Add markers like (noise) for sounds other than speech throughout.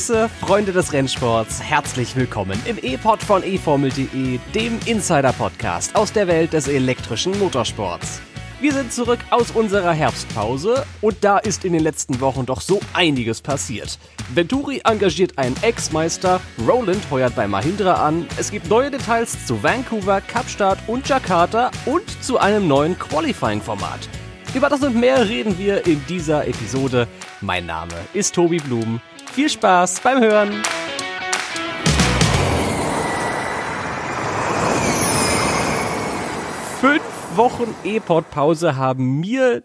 Grüße, Freunde des Rennsports. Herzlich willkommen im E-Pod von eFormel.de, dem Insider-Podcast aus der Welt des elektrischen Motorsports. Wir sind zurück aus unserer Herbstpause und da ist in den letzten Wochen doch so einiges passiert. Venturi engagiert einen Ex-Meister, Roland heuert bei Mahindra an, es gibt neue Details zu Vancouver, Kapstadt und Jakarta und zu einem neuen Qualifying-Format. Über das und mehr reden wir in dieser Episode. Mein Name ist Tobi Blum. Viel Spaß beim Hören! Fünf Wochen E-Pod-Pause haben mir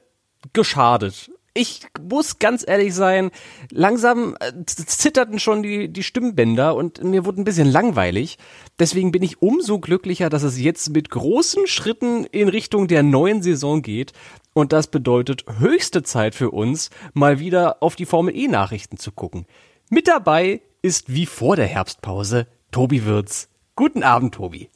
geschadet. Ich muss ganz ehrlich sein, langsam äh, zitterten schon die, die Stimmbänder und mir wurde ein bisschen langweilig. Deswegen bin ich umso glücklicher, dass es jetzt mit großen Schritten in Richtung der neuen Saison geht. Und das bedeutet höchste Zeit für uns, mal wieder auf die Formel E Nachrichten zu gucken. Mit dabei ist wie vor der Herbstpause Tobi Wirz. Guten Abend, Tobi.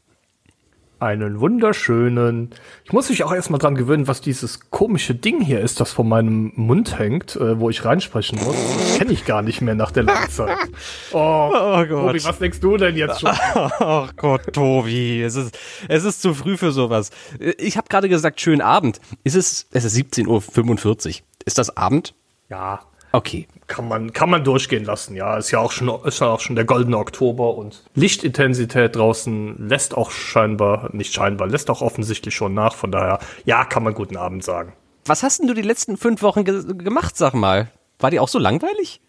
Einen wunderschönen. Ich muss mich auch erstmal dran gewöhnen, was dieses komische Ding hier ist, das vor meinem Mund hängt, äh, wo ich reinsprechen muss. Das kenne ich gar nicht mehr nach der langen Zeit. (laughs) Oh, oh Gott. Tobi, was denkst du denn jetzt schon? (laughs) Ach Gott, Tobi, es ist, es ist zu früh für sowas. Ich habe gerade gesagt, schönen Abend. Ist es, es ist 17.45 Uhr. Ist das Abend? Ja. Okay. Kann man, kann man durchgehen lassen, ja. Ist ja auch schon, ist ja auch schon der goldene Oktober und Lichtintensität draußen lässt auch scheinbar, nicht scheinbar, lässt auch offensichtlich schon nach. Von daher, ja, kann man guten Abend sagen. Was hast denn du die letzten fünf Wochen ge gemacht, sag mal? War die auch so langweilig?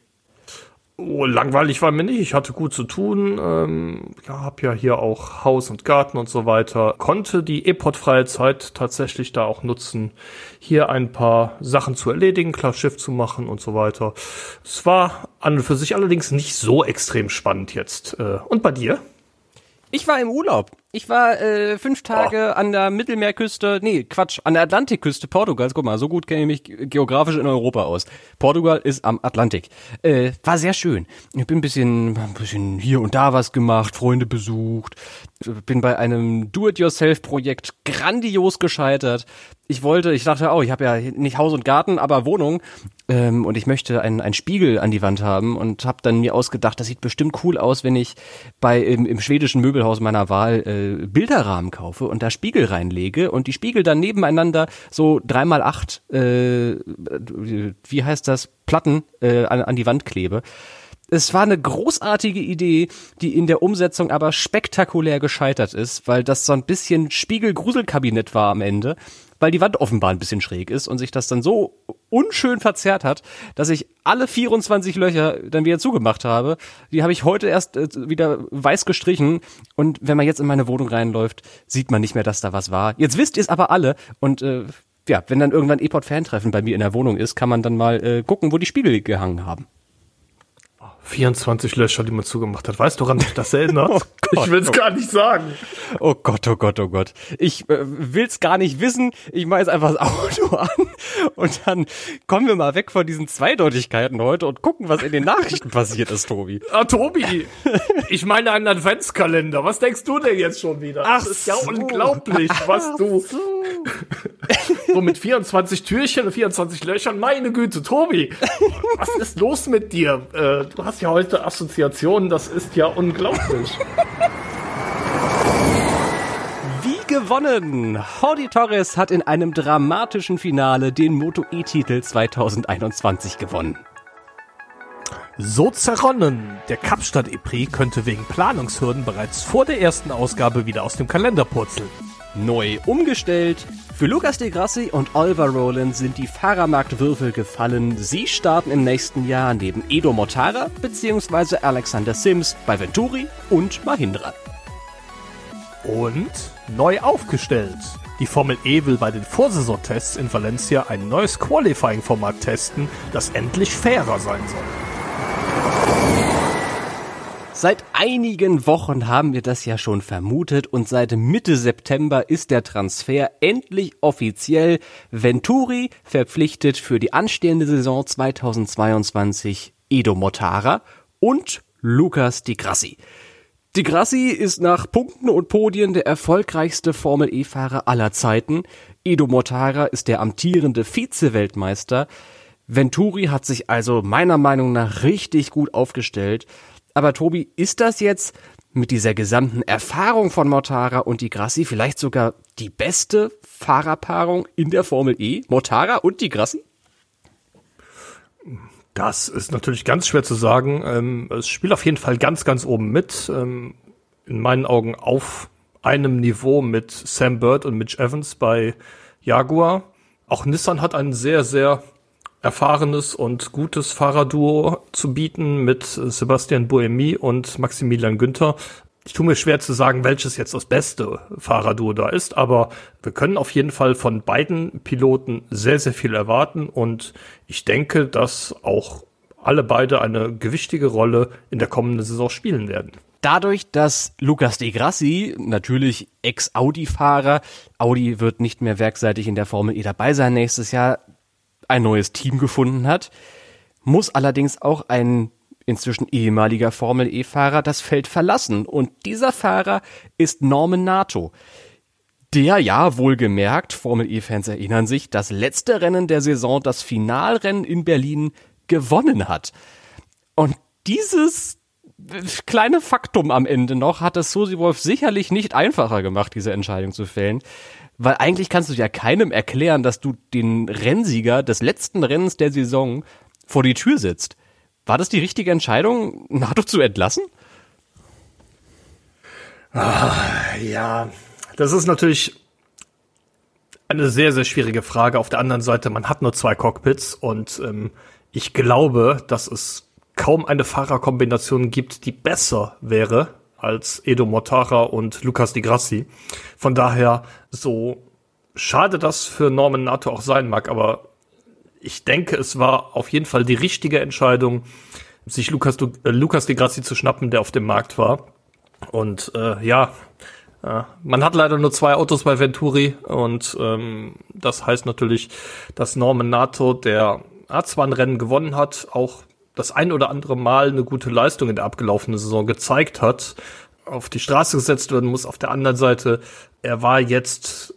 Oh, langweilig war mir nicht. Ich hatte gut zu tun. Ähm, ja, hab ja hier auch Haus und Garten und so weiter. Konnte die E-Pod-freie Zeit tatsächlich da auch nutzen, hier ein paar Sachen zu erledigen, klar Schiff zu machen und so weiter. Es war an und für sich allerdings nicht so extrem spannend jetzt. Äh, und bei dir? Ich war im Urlaub. Ich war äh, fünf Tage oh. an der Mittelmeerküste, nee, Quatsch, an der Atlantikküste Portugals. Guck mal, so gut kenne ich mich geografisch in Europa aus. Portugal ist am Atlantik. Äh, war sehr schön. Ich bin ein bisschen, ein bisschen hier und da was gemacht, Freunde besucht, bin bei einem Do-it-yourself-Projekt grandios gescheitert. Ich wollte, ich dachte, oh, ich habe ja nicht Haus und Garten, aber Wohnung ähm, und ich möchte einen, einen Spiegel an die Wand haben und habe dann mir ausgedacht, das sieht bestimmt cool aus, wenn ich bei im, im schwedischen Möbelhaus meiner Wahl äh, Bilderrahmen kaufe und da Spiegel reinlege und die Spiegel dann nebeneinander so dreimal acht, äh, wie heißt das, Platten äh, an, an die Wand klebe. Es war eine großartige Idee, die in der Umsetzung aber spektakulär gescheitert ist, weil das so ein bisschen Spiegel-Gruselkabinett war am Ende, weil die Wand offenbar ein bisschen schräg ist und sich das dann so unschön verzerrt hat, dass ich alle 24 Löcher dann wieder zugemacht habe. Die habe ich heute erst äh, wieder weiß gestrichen und wenn man jetzt in meine Wohnung reinläuft, sieht man nicht mehr, dass da was war. Jetzt wisst ihr es aber alle und äh, ja, wenn dann irgendwann E-Pod-Fan-Treffen bei mir in der Wohnung ist, kann man dann mal äh, gucken, wo die Spiegel gehangen haben. 24 Löcher, die man zugemacht hat. Weißt du, woran mich das erinnert? (laughs) oh Gott, ich will es oh. gar nicht sagen. Oh Gott, oh Gott, oh Gott. Ich äh, will es gar nicht wissen. Ich mache jetzt einfach das Auto (laughs) an und dann kommen wir mal weg von diesen Zweideutigkeiten heute und gucken, was in den Nachrichten passiert ist, Tobi. Ah, Tobi, ich meine einen Adventskalender. Was denkst du denn jetzt schon wieder? Ach, das ist ja so. unglaublich, was Ach du... So. (laughs) so mit 24 Türchen und 24 Löchern. Meine Güte, Tobi, was ist los mit dir? Äh, du hast ja heute Assoziationen, das ist ja unglaublich. (laughs) Wie gewonnen! Jordi Torres hat in einem dramatischen Finale den Moto E-Titel 2021 gewonnen. So zerronnen! Der Kapstadt E-Prix könnte wegen Planungshürden bereits vor der ersten Ausgabe wieder aus dem Kalender purzeln. Neu umgestellt. Für Lucas de Grassi und Oliver Rowland sind die Fahrermarktwürfel gefallen. Sie starten im nächsten Jahr neben Edo Mortara bzw. Alexander Sims bei Venturi und Mahindra. Und neu aufgestellt. Die Formel E will bei den Vorsaisontests in Valencia ein neues Qualifying-Format testen, das endlich fairer sein soll. Seit einigen Wochen haben wir das ja schon vermutet und seit Mitte September ist der Transfer endlich offiziell. Venturi verpflichtet für die anstehende Saison 2022 Edo Motara und Lukas Di Grassi. Di Grassi ist nach Punkten und Podien der erfolgreichste Formel E-Fahrer aller Zeiten. Edo Motara ist der amtierende Vize-Weltmeister. Venturi hat sich also meiner Meinung nach richtig gut aufgestellt. Aber Tobi, ist das jetzt mit dieser gesamten Erfahrung von Mortara und die Grassi vielleicht sogar die beste Fahrerpaarung in der Formel E? Mortara und die Grassi? Das ist natürlich ganz schwer zu sagen. Ähm, es spielt auf jeden Fall ganz, ganz oben mit. Ähm, in meinen Augen auf einem Niveau mit Sam Bird und Mitch Evans bei Jaguar. Auch Nissan hat ein sehr, sehr erfahrenes und gutes Fahrerduo zu bieten mit Sebastian Buemi und Maximilian Günther. Ich tue mir schwer zu sagen, welches jetzt das beste Fahrerduo da ist, aber wir können auf jeden Fall von beiden Piloten sehr, sehr viel erwarten und ich denke, dass auch alle beide eine gewichtige Rolle in der kommenden Saison spielen werden. Dadurch, dass Lucas de Grassi, natürlich Ex-Audi-Fahrer, Audi wird nicht mehr werkseitig in der Formel E dabei sein nächstes Jahr, ein neues Team gefunden hat, muss allerdings auch ein inzwischen ehemaliger Formel E-Fahrer das Feld verlassen. Und dieser Fahrer ist Norman Nato. Der ja wohlgemerkt, Formel E-Fans erinnern sich, das letzte Rennen der Saison, das Finalrennen in Berlin gewonnen hat. Und dieses kleine Faktum am Ende noch hat es Susi Wolf sicherlich nicht einfacher gemacht, diese Entscheidung zu fällen. Weil eigentlich kannst du ja keinem erklären, dass du den Rennsieger des letzten Rennens der Saison vor die Tür sitzt. War das die richtige Entscheidung, NATO zu entlassen? Ah, ja, das ist natürlich eine sehr, sehr schwierige Frage. Auf der anderen Seite, man hat nur zwei Cockpits und ähm, ich glaube, dass es kaum eine Fahrerkombination gibt, die besser wäre als Edo Mortara und Lucas Di Grassi. Von daher, so schade das für Norman Nato auch sein mag, aber ich denke, es war auf jeden Fall die richtige Entscheidung, sich Lucas, äh, Lucas Di Grassi zu schnappen, der auf dem Markt war. Und äh, ja, äh, man hat leider nur zwei Autos bei Venturi und ähm, das heißt natürlich, dass Norman Nato, der hat zwar ein Rennen gewonnen hat, auch das ein oder andere Mal eine gute Leistung in der abgelaufenen Saison gezeigt hat, auf die Straße gesetzt werden muss. Auf der anderen Seite, er war jetzt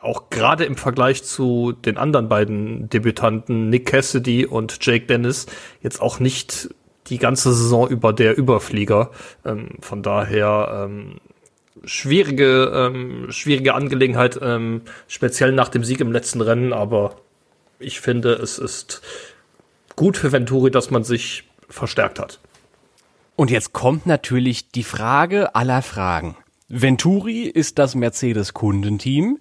auch gerade im Vergleich zu den anderen beiden Debütanten, Nick Cassidy und Jake Dennis, jetzt auch nicht die ganze Saison über der Überflieger. Ähm, von daher ähm, schwierige, ähm, schwierige Angelegenheit, ähm, speziell nach dem Sieg im letzten Rennen, aber ich finde, es ist gut für Venturi, dass man sich verstärkt hat. Und jetzt kommt natürlich die Frage aller Fragen. Venturi ist das Mercedes-Kundenteam.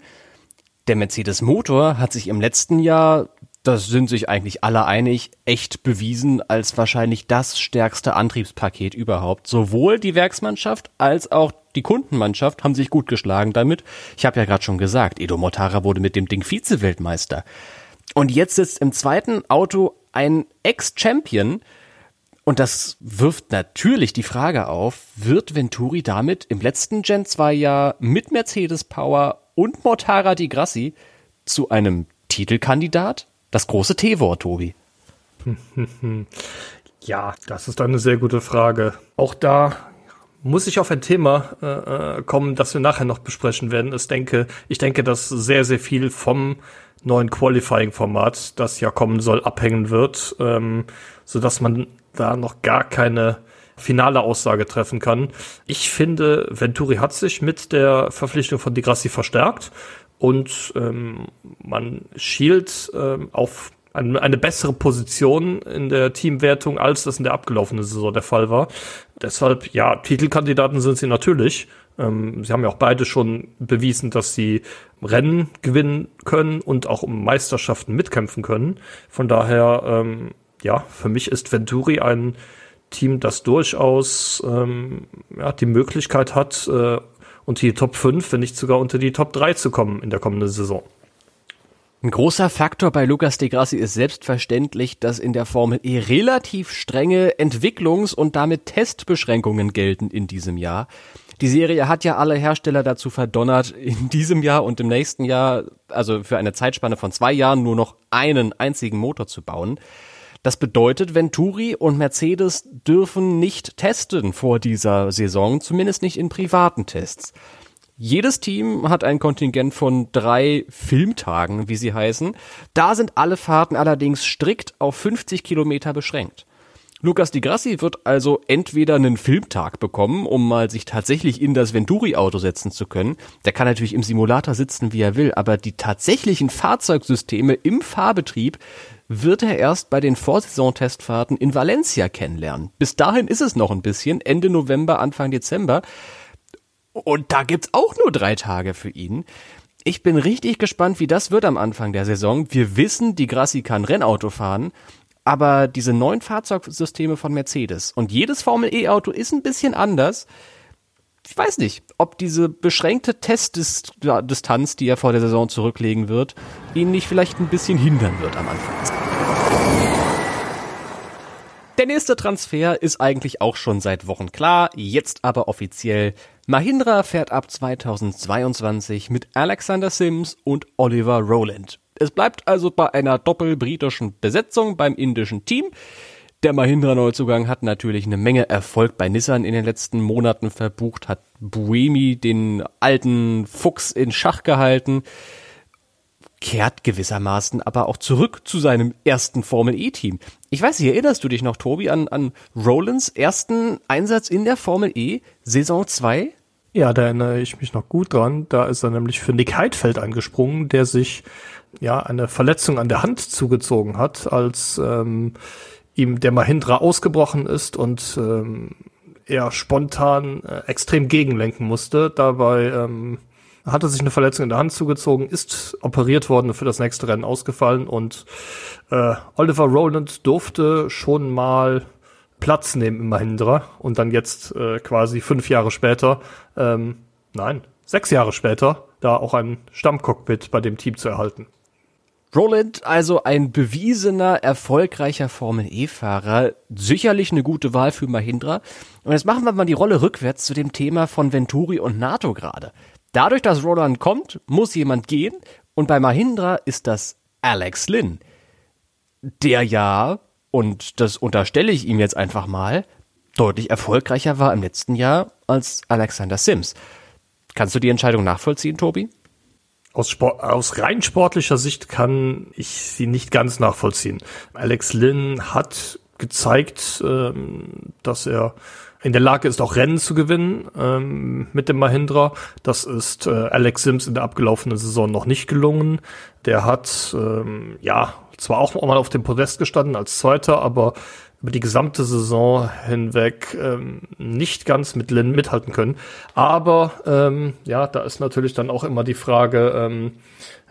Der Mercedes-Motor hat sich im letzten Jahr, das sind sich eigentlich alle einig, echt bewiesen als wahrscheinlich das stärkste Antriebspaket überhaupt. Sowohl die Werksmannschaft als auch die Kundenmannschaft haben sich gut geschlagen damit. Ich habe ja gerade schon gesagt, Edo Mortara wurde mit dem Ding Vize-Weltmeister. Und jetzt sitzt im zweiten Auto ein Ex-Champion. Und das wirft natürlich die Frage auf, wird Venturi damit im letzten Gen 2 Jahr mit Mercedes Power und Mortara di Grassi zu einem Titelkandidat? Das große T-Wort, Tobi. (laughs) Ja, das ist eine sehr gute Frage. Auch da muss ich auf ein Thema äh, äh kommen, das wir nachher noch besprechen werden. Ich denke, ich denke, dass sehr, sehr viel vom neuen Qualifying-Format, das ja kommen soll, abhängen wird, ähm, so dass man da noch gar keine finale Aussage treffen kann. Ich finde, Venturi hat sich mit der Verpflichtung von Di Grassi verstärkt und ähm, man schielt ähm, auf eine, eine bessere Position in der Teamwertung, als das in der abgelaufenen Saison der Fall war. Deshalb, ja, Titelkandidaten sind sie natürlich. Ähm, sie haben ja auch beide schon bewiesen, dass sie Rennen gewinnen können und auch um Meisterschaften mitkämpfen können. Von daher, ähm, ja, für mich ist Venturi ein Team, das durchaus ähm, ja, die Möglichkeit hat, äh, unter die Top 5, wenn nicht sogar unter die Top 3 zu kommen in der kommenden Saison. Ein großer Faktor bei Lucas de Grassi ist selbstverständlich, dass in der Formel E relativ strenge Entwicklungs- und damit Testbeschränkungen gelten in diesem Jahr. Die Serie hat ja alle Hersteller dazu verdonnert, in diesem Jahr und im nächsten Jahr, also für eine Zeitspanne von zwei Jahren, nur noch einen einzigen Motor zu bauen. Das bedeutet, Venturi und Mercedes dürfen nicht testen vor dieser Saison, zumindest nicht in privaten Tests. Jedes Team hat ein Kontingent von drei Filmtagen, wie sie heißen. Da sind alle Fahrten allerdings strikt auf 50 Kilometer beschränkt. Lukas Di Grassi wird also entweder einen Filmtag bekommen, um mal sich tatsächlich in das Venturi-Auto setzen zu können. Der kann natürlich im Simulator sitzen, wie er will, aber die tatsächlichen Fahrzeugsysteme im Fahrbetrieb wird er erst bei den Vorsaisontestfahrten in Valencia kennenlernen. Bis dahin ist es noch ein bisschen, Ende November, Anfang Dezember. Und da gibt's auch nur drei Tage für ihn. Ich bin richtig gespannt, wie das wird am Anfang der Saison. Wir wissen, die Grassi kann Rennauto fahren aber diese neuen Fahrzeugsysteme von Mercedes und jedes Formel E-Auto ist ein bisschen anders. Ich weiß nicht, ob diese beschränkte Testdistanz, die er vor der Saison zurücklegen wird, ihn nicht vielleicht ein bisschen hindern wird am Anfang. Der nächste Transfer ist eigentlich auch schon seit Wochen klar, jetzt aber offiziell. Mahindra fährt ab 2022 mit Alexander Sims und Oliver Rowland. Es bleibt also bei einer doppelbritischen Besetzung beim indischen Team. Der Mahindra-Neuzugang hat natürlich eine Menge Erfolg bei Nissan in den letzten Monaten verbucht, hat Buemi den alten Fuchs in Schach gehalten, kehrt gewissermaßen aber auch zurück zu seinem ersten Formel-E-Team. Ich weiß nicht, erinnerst du dich noch, Tobi, an, an Rolands ersten Einsatz in der Formel E, Saison 2? Ja, da erinnere ich mich noch gut dran. Da ist er nämlich für Nick Heidfeld angesprungen, der sich ja eine Verletzung an der Hand zugezogen hat, als ähm, ihm der Mahindra ausgebrochen ist und ähm, er spontan äh, extrem gegenlenken musste. Dabei ähm, hatte sich eine Verletzung in der Hand zugezogen, ist operiert worden, für das nächste Rennen ausgefallen und äh, Oliver Rowland durfte schon mal Platz nehmen im Mahindra und dann jetzt äh, quasi fünf Jahre später, ähm, nein, sechs Jahre später, da auch ein Stammcockpit bei dem Team zu erhalten. Roland, also ein bewiesener, erfolgreicher Formel-E-Fahrer, sicherlich eine gute Wahl für Mahindra. Und jetzt machen wir mal die Rolle rückwärts zu dem Thema von Venturi und NATO gerade. Dadurch, dass Roland kommt, muss jemand gehen und bei Mahindra ist das Alex Lynn, der ja, und das unterstelle ich ihm jetzt einfach mal, deutlich erfolgreicher war im letzten Jahr als Alexander Sims. Kannst du die Entscheidung nachvollziehen, Tobi? Aus, Sport, aus rein sportlicher Sicht kann ich sie nicht ganz nachvollziehen. Alex Lynn hat gezeigt, ähm, dass er in der Lage ist, auch Rennen zu gewinnen ähm, mit dem Mahindra. Das ist äh, Alex Sims in der abgelaufenen Saison noch nicht gelungen. Der hat ähm, ja zwar auch mal auf dem Podest gestanden als Zweiter, aber über die gesamte Saison hinweg ähm, nicht ganz mit Lynn mithalten können. Aber ähm, ja, da ist natürlich dann auch immer die Frage, ähm,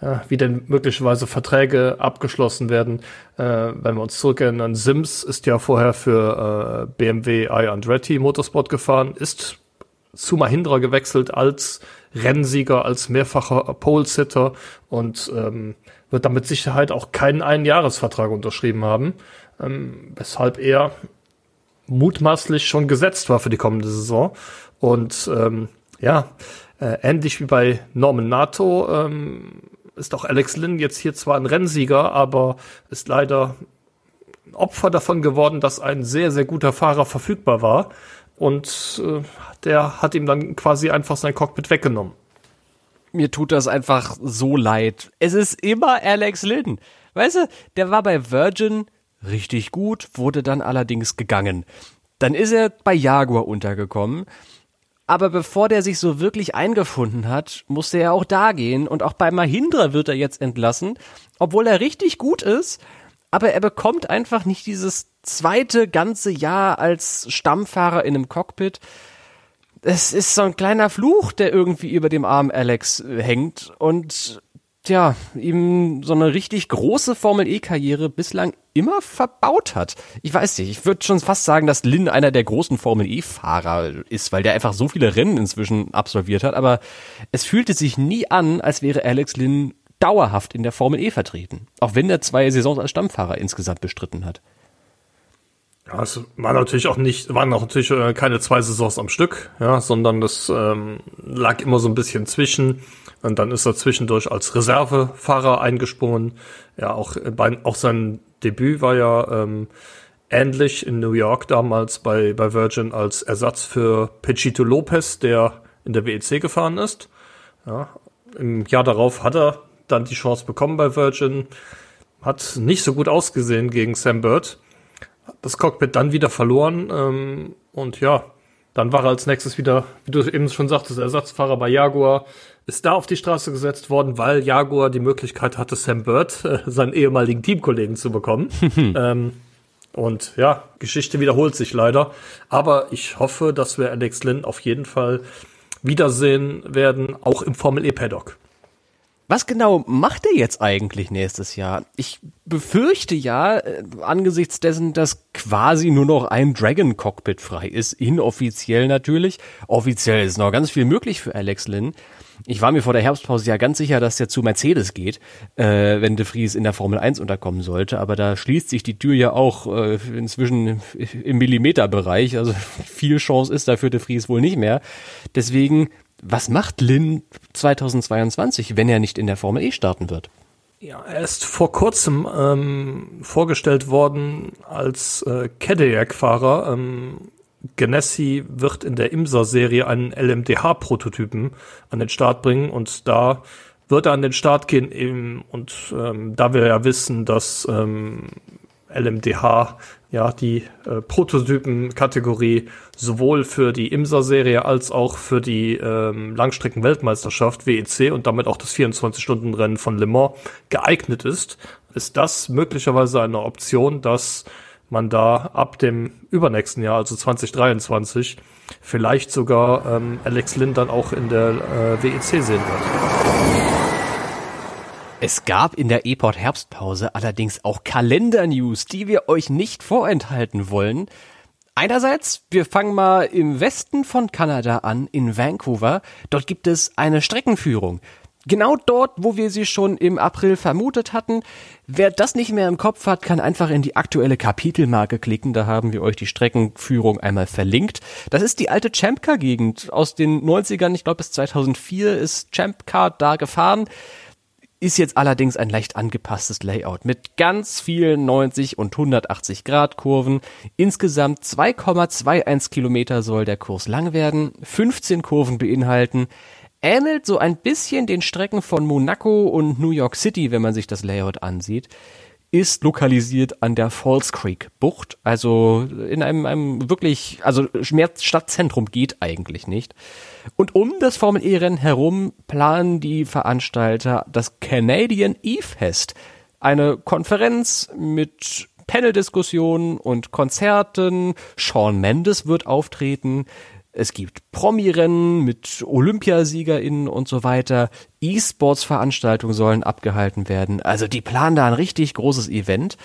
ja, wie denn möglicherweise Verträge abgeschlossen werden. Äh, wenn wir uns zurückerinnern, Sims ist ja vorher für äh, BMW i Andretti Motorsport gefahren, ist zu Mahindra gewechselt als Rennsieger, als mehrfacher Pole-Sitter und ähm, wird damit Sicherheit auch keinen Einjahresvertrag unterschrieben haben ähm, weshalb er mutmaßlich schon gesetzt war für die kommende Saison. Und ähm, ja, äh, ähnlich wie bei Norman Nato ähm, ist auch Alex Lynn jetzt hier zwar ein Rennsieger, aber ist leider Opfer davon geworden, dass ein sehr, sehr guter Fahrer verfügbar war. Und äh, der hat ihm dann quasi einfach sein Cockpit weggenommen. Mir tut das einfach so leid. Es ist immer Alex Lynn. Weißt du, der war bei Virgin richtig gut, wurde dann allerdings gegangen. Dann ist er bei Jaguar untergekommen. Aber bevor der sich so wirklich eingefunden hat, musste er auch da gehen und auch bei Mahindra wird er jetzt entlassen, obwohl er richtig gut ist, aber er bekommt einfach nicht dieses zweite ganze Jahr als Stammfahrer in einem Cockpit. Es ist so ein kleiner Fluch, der irgendwie über dem armen Alex hängt und ja, ihm so eine richtig große Formel-E-Karriere bislang immer verbaut hat. Ich weiß nicht, ich würde schon fast sagen, dass Lin einer der großen Formel-E-Fahrer ist, weil der einfach so viele Rennen inzwischen absolviert hat, aber es fühlte sich nie an, als wäre Alex Lin dauerhaft in der Formel E vertreten. Auch wenn er zwei Saisons als Stammfahrer insgesamt bestritten hat. Ja, es war natürlich auch nicht, waren auch natürlich äh, keine zwei Saisons am Stück, ja, sondern das ähm, lag immer so ein bisschen zwischen. Und dann ist er zwischendurch als Reservefahrer eingesprungen. Ja, auch, bei, auch sein Debüt war ja ähm, ähnlich in New York damals bei, bei Virgin als Ersatz für Pechito Lopez, der in der WEC gefahren ist. Ja, Im Jahr darauf hat er dann die Chance bekommen bei Virgin, hat nicht so gut ausgesehen gegen Sam Bird, das Cockpit dann wieder verloren ähm, und ja, dann war er als nächstes wieder, wie du eben schon sagtest, Ersatzfahrer bei Jaguar, ist da auf die Straße gesetzt worden, weil Jaguar die Möglichkeit hatte, Sam Bird, äh, seinen ehemaligen Teamkollegen, zu bekommen. (laughs) ähm, und ja, Geschichte wiederholt sich leider. Aber ich hoffe, dass wir Alex Lynn auf jeden Fall wiedersehen werden, auch im Formel E Paddock. Was genau macht er jetzt eigentlich nächstes Jahr? Ich befürchte ja, äh, angesichts dessen, dass quasi nur noch ein Dragon Cockpit frei ist, inoffiziell natürlich. Offiziell ist noch ganz viel möglich für Alex Lynn. Ich war mir vor der Herbstpause ja ganz sicher, dass der zu Mercedes geht, äh, wenn De Vries in der Formel 1 unterkommen sollte. Aber da schließt sich die Tür ja auch äh, inzwischen im Millimeterbereich. Also (laughs) viel Chance ist dafür De Vries wohl nicht mehr. Deswegen was macht Lin 2022, wenn er nicht in der Formel E starten wird? Ja, er ist vor kurzem ähm, vorgestellt worden als äh, Cadillac-Fahrer. Ähm, Genesi wird in der Imsa-Serie einen LMDH-Prototypen an den Start bringen und da wird er an den Start gehen eben, und ähm, da wir ja wissen, dass ähm, LMDH ja die äh, Prototypen-Kategorie sowohl für die Imsa-Serie als auch für die ähm, Langstrecken-Weltmeisterschaft WEC und damit auch das 24-Stunden-Rennen von Le Mans geeignet ist, ist das möglicherweise eine Option, dass man da ab dem übernächsten Jahr, also 2023, vielleicht sogar ähm, Alex Lynn dann auch in der äh, WEC sehen wird. Es gab in der E-Port Herbstpause allerdings auch Kalender-News, die wir euch nicht vorenthalten wollen. Einerseits, wir fangen mal im Westen von Kanada an, in Vancouver. Dort gibt es eine Streckenführung. Genau dort, wo wir sie schon im April vermutet hatten. Wer das nicht mehr im Kopf hat, kann einfach in die aktuelle Kapitelmarke klicken. Da haben wir euch die Streckenführung einmal verlinkt. Das ist die alte Champcar-Gegend aus den 90ern. Ich glaube, bis 2004 ist Champcar da gefahren. Ist jetzt allerdings ein leicht angepasstes Layout mit ganz vielen 90 und 180 Grad Kurven. Insgesamt 2,21 Kilometer soll der Kurs lang werden, 15 Kurven beinhalten. Ähnelt so ein bisschen den Strecken von Monaco und New York City, wenn man sich das Layout ansieht ist lokalisiert an der Falls Creek Bucht, also in einem, einem wirklich, also mehr Stadtzentrum geht eigentlich nicht. Und um das Formel E Rennen herum planen die Veranstalter das Canadian E-Fest, eine Konferenz mit Panel-Diskussionen und Konzerten. Sean Mendes wird auftreten. Es gibt Promi-Rennen mit OlympiasiegerInnen und so weiter. E-Sports-Veranstaltungen sollen abgehalten werden. Also die planen da ein richtig großes Event.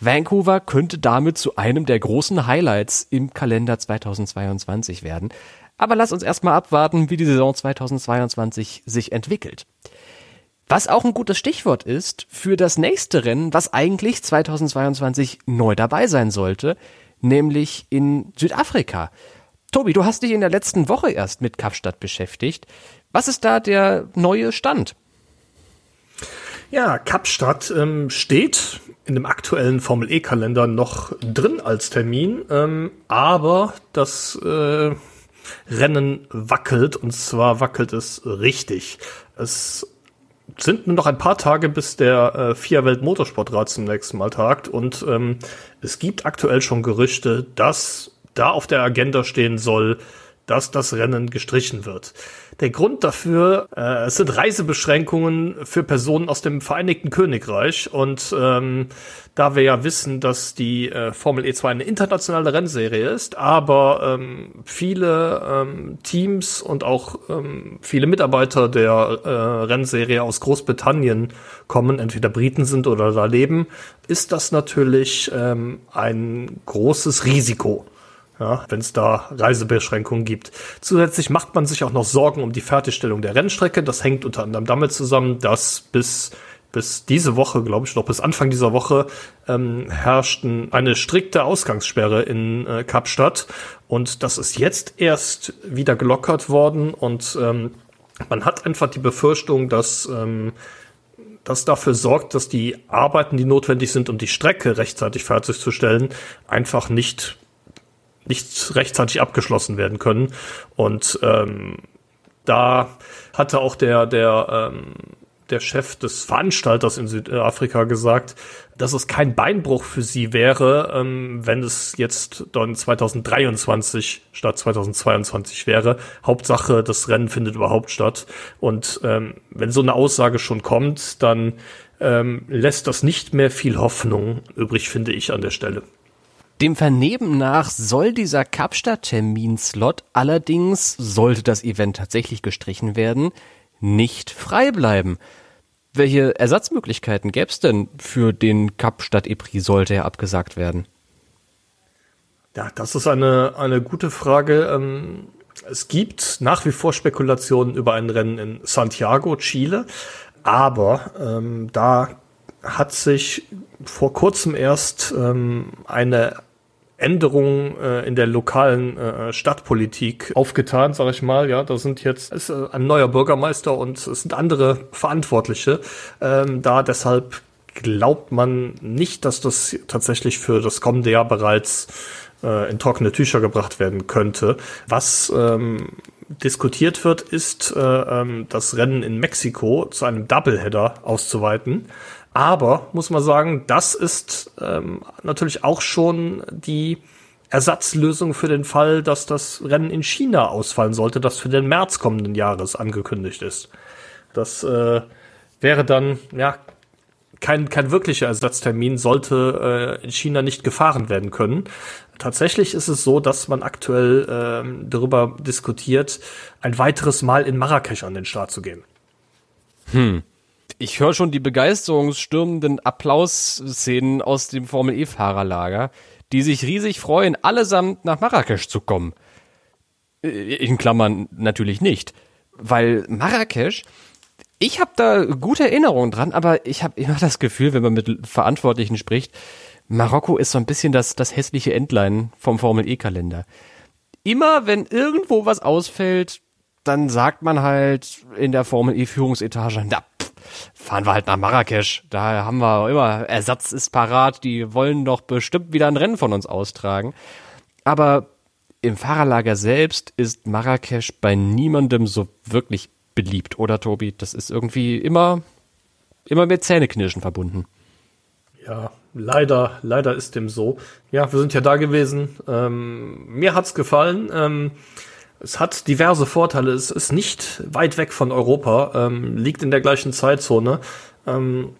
Vancouver könnte damit zu einem der großen Highlights im Kalender 2022 werden. Aber lass uns erstmal abwarten, wie die Saison 2022 sich entwickelt. Was auch ein gutes Stichwort ist für das nächste Rennen, was eigentlich 2022 neu dabei sein sollte, nämlich in Südafrika. Tobi, du hast dich in der letzten Woche erst mit Kapstadt beschäftigt. Was ist da der neue Stand? Ja, Kapstadt ähm, steht in dem aktuellen Formel E-Kalender noch drin als Termin, ähm, aber das äh, Rennen wackelt und zwar wackelt es richtig. Es sind nur noch ein paar Tage, bis der äh, FIA Welt Motorsportrat zum nächsten Mal tagt und ähm, es gibt aktuell schon Gerüchte, dass da auf der Agenda stehen soll, dass das Rennen gestrichen wird. Der Grund dafür, äh, es sind Reisebeschränkungen für Personen aus dem Vereinigten Königreich und ähm, da wir ja wissen, dass die äh, Formel E2 eine internationale Rennserie ist, aber ähm, viele ähm, Teams und auch ähm, viele Mitarbeiter der äh, Rennserie aus Großbritannien kommen, entweder Briten sind oder da leben, ist das natürlich ähm, ein großes Risiko ja, wenn es da Reisebeschränkungen gibt. Zusätzlich macht man sich auch noch Sorgen um die Fertigstellung der Rennstrecke. Das hängt unter anderem damit zusammen, dass bis bis diese Woche, glaube ich, noch bis Anfang dieser Woche ähm, herrschten eine strikte Ausgangssperre in äh, Kapstadt und das ist jetzt erst wieder gelockert worden und ähm, man hat einfach die Befürchtung, dass ähm, das dafür sorgt, dass die Arbeiten, die notwendig sind, um die Strecke rechtzeitig fertigzustellen, einfach nicht nicht rechtzeitig abgeschlossen werden können. Und ähm, Da hatte auch der, der, ähm, der Chef des Veranstalters in Südafrika gesagt, dass es kein Beinbruch für sie wäre, ähm, wenn es jetzt dann 2023 statt 2022 wäre. Hauptsache, das Rennen findet überhaupt statt. Und ähm, wenn so eine Aussage schon kommt, dann ähm, lässt das nicht mehr viel Hoffnung übrig, finde ich, an der Stelle. Dem Vernehmen nach soll dieser Kapstadt-Terminslot allerdings, sollte das Event tatsächlich gestrichen werden, nicht frei bleiben. Welche Ersatzmöglichkeiten gäbe es denn für den Kapstadt-Epri, sollte er abgesagt werden? Ja, das ist eine, eine gute Frage. Ähm, es gibt nach wie vor Spekulationen über ein Rennen in Santiago, Chile, aber ähm, da hat sich vor kurzem erst ähm, eine Änderung äh, in der lokalen äh, Stadtpolitik aufgetan, sage ich mal. Ja, da sind jetzt ist, äh, ein neuer Bürgermeister und es sind andere Verantwortliche ähm, da. Deshalb glaubt man nicht, dass das tatsächlich für das kommende Jahr bereits äh, in trockene Tücher gebracht werden könnte. Was ähm, diskutiert wird, ist, äh, ähm, das Rennen in Mexiko zu einem Doubleheader auszuweiten. Aber muss man sagen, das ist ähm, natürlich auch schon die Ersatzlösung für den Fall, dass das Rennen in China ausfallen sollte, das für den März kommenden Jahres angekündigt ist. Das äh, wäre dann ja kein, kein wirklicher Ersatztermin, sollte äh, in China nicht gefahren werden können. Tatsächlich ist es so, dass man aktuell äh, darüber diskutiert, ein weiteres Mal in Marrakesch an den Start zu gehen. Hm ich höre schon die begeisterungsstürmenden Applausszenen aus dem Formel E-Fahrerlager, die sich riesig freuen, allesamt nach Marrakesch zu kommen. Äh, in Klammern natürlich nicht, weil Marrakesch, ich habe da gute Erinnerungen dran, aber ich habe immer das Gefühl, wenn man mit Verantwortlichen spricht, Marokko ist so ein bisschen das, das hässliche Endlein vom Formel E-Kalender. Immer wenn irgendwo was ausfällt, dann sagt man halt in der Formel E-Führungsetage, na, fahren wir halt nach Marrakesch. Da haben wir immer, Ersatz ist parat, die wollen doch bestimmt wieder ein Rennen von uns austragen. Aber im Fahrerlager selbst ist Marrakesch bei niemandem so wirklich beliebt, oder Tobi? Das ist irgendwie immer, immer mit Zähneknirschen verbunden. Ja, leider, leider ist dem so. Ja, wir sind ja da gewesen. Ähm, mir hat's gefallen. Ähm, es hat diverse Vorteile. Es ist nicht weit weg von Europa, ähm, liegt in der gleichen Zeitzone. Ähm,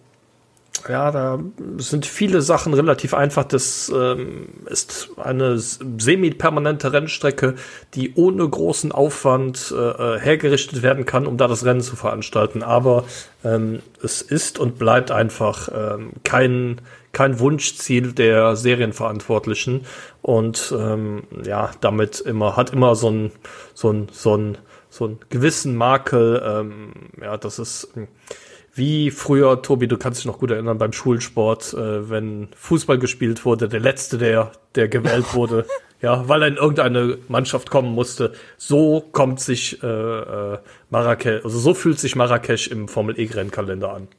ja, da sind viele Sachen relativ einfach. Das ähm, ist eine semi-permanente Rennstrecke, die ohne großen Aufwand äh, äh, hergerichtet werden kann, um da das Rennen zu veranstalten. Aber ähm, es ist und bleibt einfach ähm, kein, kein Wunschziel der Serienverantwortlichen und ähm, ja, damit immer, hat immer so ein, so ein, so ein, so ein gewissen Makel, ähm, ja, das ist wie früher, Tobi, du kannst dich noch gut erinnern, beim Schulsport, äh, wenn Fußball gespielt wurde, der Letzte, der, der gewählt (laughs) wurde, ja, weil er in irgendeine Mannschaft kommen musste. So kommt sich äh, äh, Marrakesch, also so fühlt sich Marrakesch im Formel E-Rennkalender an.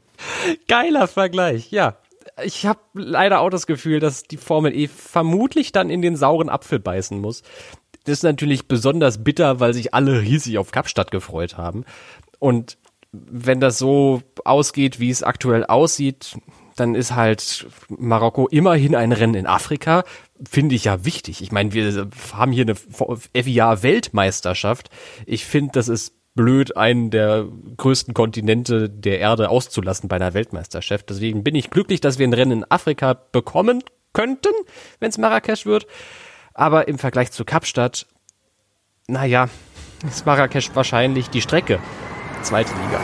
Geiler Vergleich, ja ich habe leider auch das Gefühl, dass die Formel E vermutlich dann in den sauren Apfel beißen muss. Das ist natürlich besonders bitter, weil sich alle riesig auf Kapstadt gefreut haben. Und wenn das so ausgeht, wie es aktuell aussieht, dann ist halt Marokko immerhin ein Rennen in Afrika. Finde ich ja wichtig. Ich meine, wir haben hier eine FIA-Weltmeisterschaft. Ich finde, das ist blöd, einen der größten Kontinente der Erde auszulassen bei einer Weltmeisterschaft. Deswegen bin ich glücklich, dass wir ein Rennen in Afrika bekommen könnten, wenn es Marrakesch wird. Aber im Vergleich zu Kapstadt, naja, ist Marrakesch wahrscheinlich die Strecke. Zweite Liga.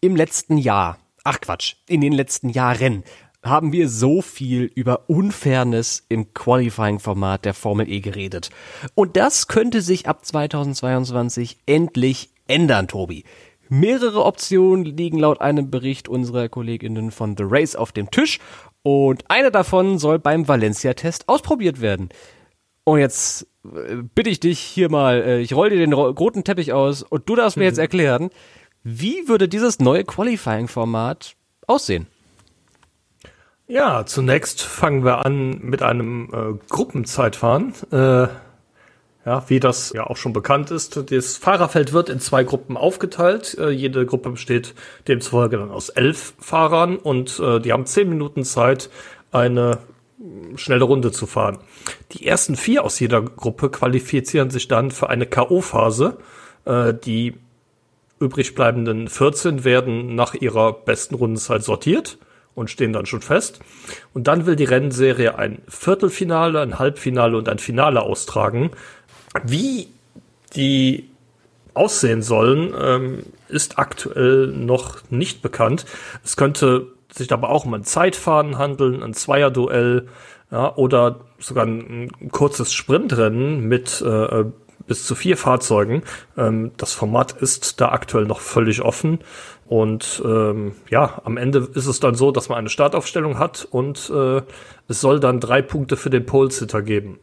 Im letzten Jahr, ach Quatsch, in den letzten Jahren haben wir so viel über Unfairness im Qualifying-Format der Formel E geredet. Und das könnte sich ab 2022 endlich ändern, Tobi. Mehrere Optionen liegen laut einem Bericht unserer Kolleginnen von The Race auf dem Tisch und eine davon soll beim Valencia-Test ausprobiert werden. Und jetzt äh, bitte ich dich hier mal, äh, ich roll dir den roten Teppich aus und du darfst mir jetzt erklären, wie würde dieses neue Qualifying-Format aussehen? Ja, zunächst fangen wir an mit einem äh, Gruppenzeitfahren. Äh, Ja, wie das ja auch schon bekannt ist. Das Fahrerfeld wird in zwei Gruppen aufgeteilt. Äh, jede Gruppe besteht demzufolge dann aus elf Fahrern und äh, die haben zehn Minuten Zeit, eine schnelle Runde zu fahren. Die ersten vier aus jeder Gruppe qualifizieren sich dann für eine K.O.-Phase. Äh, die übrig bleibenden 14 werden nach ihrer besten Rundenzeit sortiert und stehen dann schon fest. Und dann will die Rennserie ein Viertelfinale, ein Halbfinale und ein Finale austragen. Wie die aussehen sollen, ähm, ist aktuell noch nicht bekannt. Es könnte sich aber auch um ein Zeitfahren handeln, ein Zweierduell ja, oder sogar ein, ein kurzes Sprintrennen mit äh, bis zu vier Fahrzeugen. Ähm, das Format ist da aktuell noch völlig offen. Und ähm, ja, am Ende ist es dann so, dass man eine Startaufstellung hat und äh, es soll dann drei Punkte für den Pole-Sitter geben.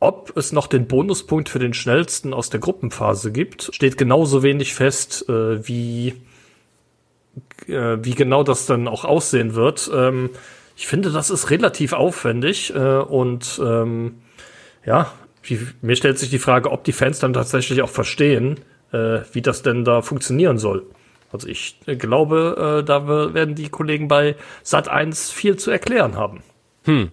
Ob es noch den Bonuspunkt für den schnellsten aus der Gruppenphase gibt, steht genauso wenig fest, äh, wie, äh, wie genau das dann auch aussehen wird. Ähm, ich finde, das ist relativ aufwendig äh, und ähm, ja, mir stellt sich die Frage, ob die Fans dann tatsächlich auch verstehen, äh, wie das denn da funktionieren soll. Also ich äh, glaube, äh, da werden die Kollegen bei Sat 1 viel zu erklären haben. Hm.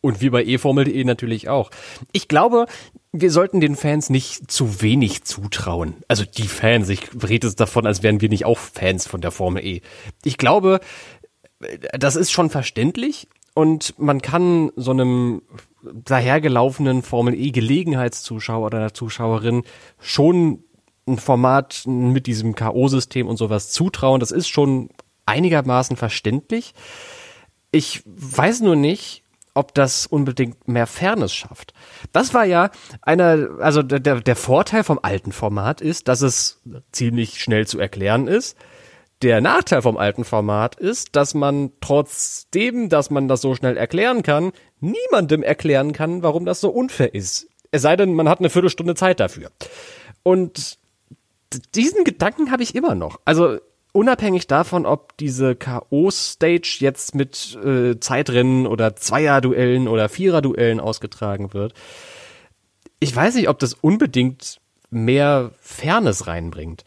Und wie bei eFormel.de natürlich auch. Ich glaube, wir sollten den Fans nicht zu wenig zutrauen. Also die Fans, ich rede es davon, als wären wir nicht auch Fans von der Formel E. Ich glaube, das ist schon verständlich und man kann so einem dahergelaufenen Formel E Gelegenheitszuschauer oder Zuschauerin schon ein Format mit diesem K.O.-System und sowas zutrauen. Das ist schon einigermaßen verständlich. Ich weiß nur nicht, ob das unbedingt mehr Fairness schafft. Das war ja einer, also der, der Vorteil vom alten Format ist, dass es ziemlich schnell zu erklären ist. Der Nachteil vom alten Format ist, dass man trotzdem, dass man das so schnell erklären kann, niemandem erklären kann, warum das so unfair ist. Es sei denn, man hat eine Viertelstunde Zeit dafür. Und diesen Gedanken habe ich immer noch. Also unabhängig davon, ob diese K.O.-Stage jetzt mit äh, Zeitrennen oder Zweierduellen oder Viererduellen ausgetragen wird, ich weiß nicht, ob das unbedingt mehr Fairness reinbringt.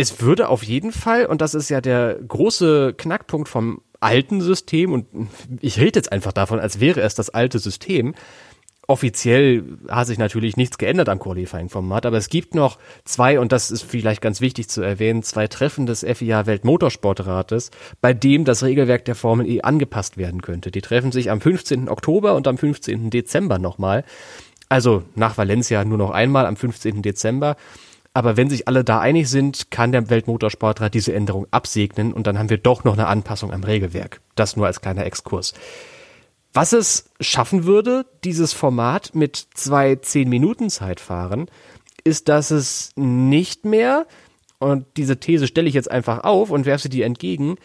Es würde auf jeden Fall, und das ist ja der große Knackpunkt vom alten System, und ich rede jetzt einfach davon, als wäre es das alte System, offiziell hat sich natürlich nichts geändert am Qualifying-Format, aber es gibt noch zwei, und das ist vielleicht ganz wichtig zu erwähnen, zwei Treffen des FIA Weltmotorsportrates, bei dem das Regelwerk der Formel E angepasst werden könnte. Die treffen sich am 15. Oktober und am 15. Dezember nochmal. Also nach Valencia nur noch einmal am 15. Dezember. Aber wenn sich alle da einig sind, kann der Weltmotorsportrat diese Änderung absegnen und dann haben wir doch noch eine Anpassung am Regelwerk. Das nur als kleiner Exkurs. Was es schaffen würde, dieses Format mit zwei 10-Minuten-Zeitfahren, ist, dass es nicht mehr, und diese These stelle ich jetzt einfach auf und werfe sie dir entgegen,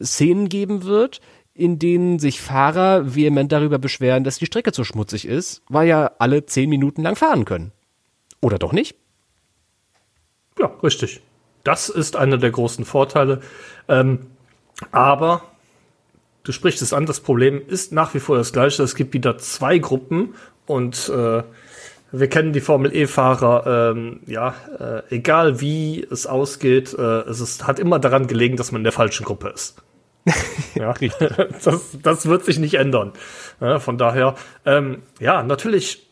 Szenen geben wird, in denen sich Fahrer vehement darüber beschweren, dass die Strecke zu schmutzig ist, weil ja alle 10 Minuten lang fahren können. Oder doch nicht? Ja, richtig. Das ist einer der großen Vorteile. Ähm, aber du sprichst es an, das Problem ist nach wie vor das gleiche. Es gibt wieder zwei Gruppen und äh, wir kennen die Formel E-Fahrer, ähm, ja, äh, egal wie es ausgeht, äh, es ist, hat immer daran gelegen, dass man in der falschen Gruppe ist. (laughs) ja, (laughs) das, das wird sich nicht ändern. Ja, von daher, ähm, ja, natürlich,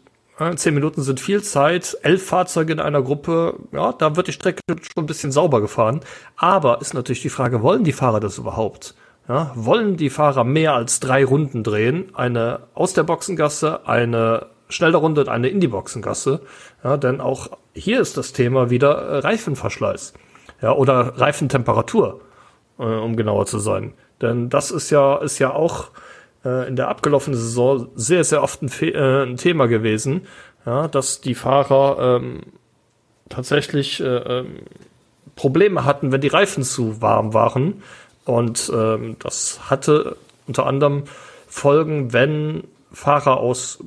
zehn Minuten sind viel Zeit, elf Fahrzeuge in einer Gruppe, ja, da wird die Strecke schon ein bisschen sauber gefahren. Aber ist natürlich die Frage, wollen die Fahrer das überhaupt? Ja, wollen die Fahrer mehr als drei Runden drehen? Eine aus der Boxengasse, eine schnelle Runde und eine in die Boxengasse. Ja, denn auch hier ist das Thema wieder äh, Reifenverschleiß. Ja, oder Reifentemperatur, äh, um genauer zu sein. Denn das ist ja, ist ja auch äh, in der abgelaufenen Saison sehr, sehr oft ein, äh, ein Thema gewesen, ja, dass die Fahrer ähm, tatsächlich äh, ähm, Probleme hatten, wenn die Reifen zu warm waren und ähm, das hatte unter anderem Folgen, wenn Fahrer aus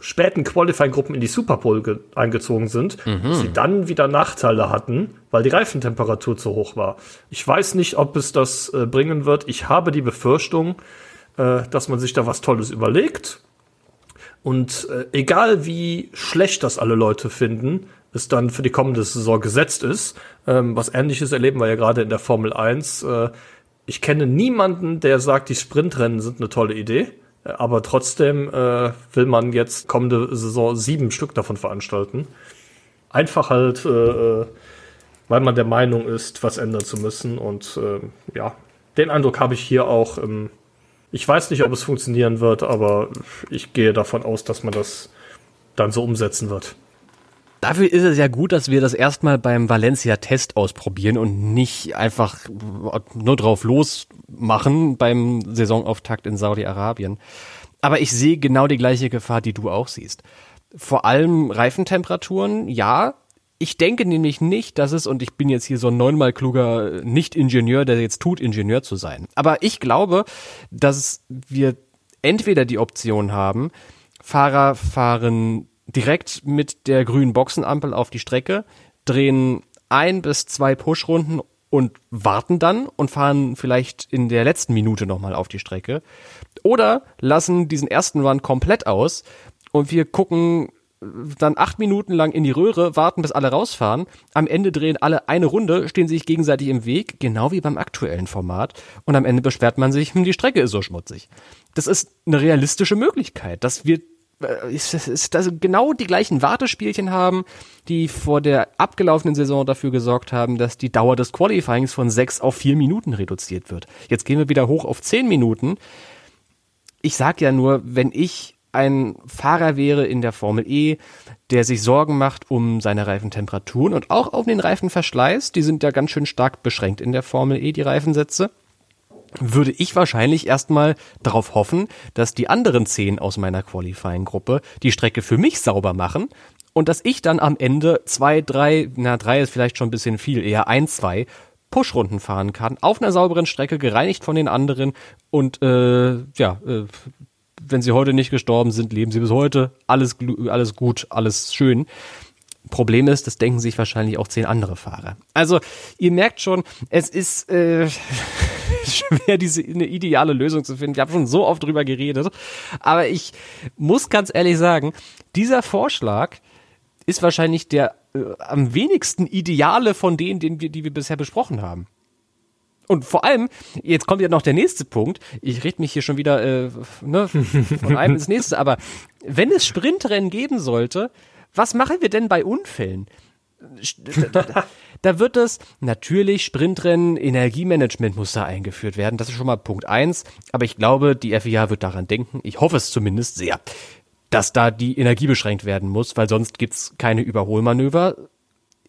späten Qualifying-Gruppen in die Superpole eingezogen sind, mhm. sie dann wieder Nachteile hatten, weil die Reifentemperatur zu hoch war. Ich weiß nicht, ob es das äh, bringen wird. Ich habe die Befürchtung, äh, dass man sich da was Tolles überlegt. Und äh, egal wie schlecht das alle Leute finden, es dann für die kommende Saison gesetzt ist. Ähm, was ähnliches erleben wir ja gerade in der Formel 1. Äh, ich kenne niemanden, der sagt, die Sprintrennen sind eine tolle Idee. Aber trotzdem äh, will man jetzt kommende Saison sieben Stück davon veranstalten. Einfach halt, äh, äh weil man der Meinung ist, was ändern zu müssen. Und äh, ja, den Eindruck habe ich hier auch. Ähm, ich weiß nicht, ob es funktionieren wird, aber ich gehe davon aus, dass man das dann so umsetzen wird. Dafür ist es ja gut, dass wir das erstmal beim Valencia-Test ausprobieren und nicht einfach nur drauf losmachen beim Saisonauftakt in Saudi-Arabien. Aber ich sehe genau die gleiche Gefahr, die du auch siehst. Vor allem Reifentemperaturen, ja. Ich denke nämlich nicht, dass es, und ich bin jetzt hier so ein neunmal kluger Nicht-Ingenieur, der jetzt tut, Ingenieur zu sein. Aber ich glaube, dass wir entweder die Option haben, Fahrer fahren direkt mit der grünen Boxenampel auf die Strecke, drehen ein bis zwei Pushrunden und warten dann und fahren vielleicht in der letzten Minute nochmal auf die Strecke. Oder lassen diesen ersten Run komplett aus und wir gucken dann acht Minuten lang in die Röhre, warten bis alle rausfahren. Am Ende drehen alle eine Runde, stehen sich gegenseitig im Weg, genau wie beim aktuellen Format. Und am Ende beschwert man sich, hm, die Strecke ist so schmutzig. Das ist eine realistische Möglichkeit. Das wird äh, dass genau die gleichen Wartespielchen haben, die vor der abgelaufenen Saison dafür gesorgt haben, dass die Dauer des Qualifyings von sechs auf vier Minuten reduziert wird. Jetzt gehen wir wieder hoch auf zehn Minuten. Ich sag ja nur, wenn ich ein Fahrer wäre in der Formel E, der sich Sorgen macht um seine Reifentemperaturen und auch um den Reifenverschleiß, die sind ja ganz schön stark beschränkt in der Formel E, die Reifensätze. Würde ich wahrscheinlich erstmal darauf hoffen, dass die anderen zehn aus meiner Qualifying-Gruppe die Strecke für mich sauber machen und dass ich dann am Ende zwei, drei, na drei ist vielleicht schon ein bisschen viel, eher ein, zwei Pushrunden fahren kann, auf einer sauberen Strecke, gereinigt von den anderen und äh, ja, äh, wenn sie heute nicht gestorben sind, leben sie bis heute, alles, alles gut, alles schön. Problem ist, das denken sich wahrscheinlich auch zehn andere Fahrer. Also ihr merkt schon, es ist äh, (laughs) schwer, diese eine ideale Lösung zu finden. Ich habe schon so oft drüber geredet, aber ich muss ganz ehrlich sagen, dieser Vorschlag ist wahrscheinlich der äh, am wenigsten ideale von denen, den wir, die wir bisher besprochen haben. Und vor allem, jetzt kommt ja noch der nächste Punkt. Ich rede mich hier schon wieder äh, ne, von einem ins nächste, aber wenn es Sprintrennen geben sollte, was machen wir denn bei Unfällen? da wird es natürlich Sprintrennen, Energiemanagement muss da eingeführt werden. Das ist schon mal Punkt eins. Aber ich glaube, die FIA wird daran denken. Ich hoffe es zumindest sehr, dass da die Energie beschränkt werden muss, weil sonst gibt's keine Überholmanöver.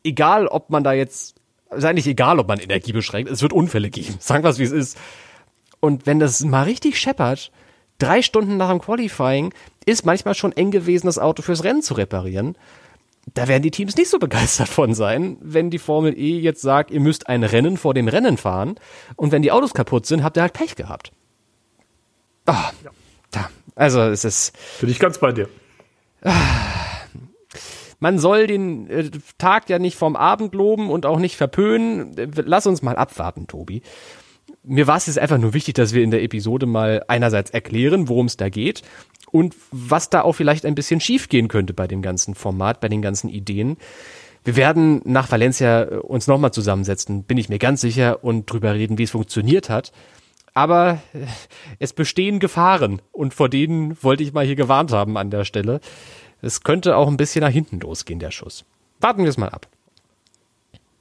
Egal, ob man da jetzt, ist eigentlich egal, ob man Energie beschränkt. Es wird Unfälle geben. Sagen wir es, wie es ist. Und wenn das mal richtig scheppert, drei Stunden nach dem Qualifying, ist manchmal schon eng gewesen, das Auto fürs Rennen zu reparieren da werden die Teams nicht so begeistert von sein, wenn die Formel E jetzt sagt, ihr müsst ein Rennen vor dem Rennen fahren und wenn die Autos kaputt sind, habt ihr halt Pech gehabt. Ah, ja. da. Also es ist. Bin ich ganz bei dir. Man soll den äh, Tag ja nicht vom Abend loben und auch nicht verpönen. Lass uns mal abwarten, Tobi. Mir war es jetzt einfach nur wichtig, dass wir in der Episode mal einerseits erklären, worum es da geht und was da auch vielleicht ein bisschen schiefgehen könnte bei dem ganzen Format, bei den ganzen Ideen. Wir werden nach Valencia äh, uns nochmal zusammensetzen, bin ich mir ganz sicher, und drüber reden, wie es funktioniert hat. Aber äh, es bestehen Gefahren und vor denen wollte ich mal hier gewarnt haben an der Stelle. Es könnte auch ein bisschen nach hinten losgehen, der Schuss. Warten wir es mal ab.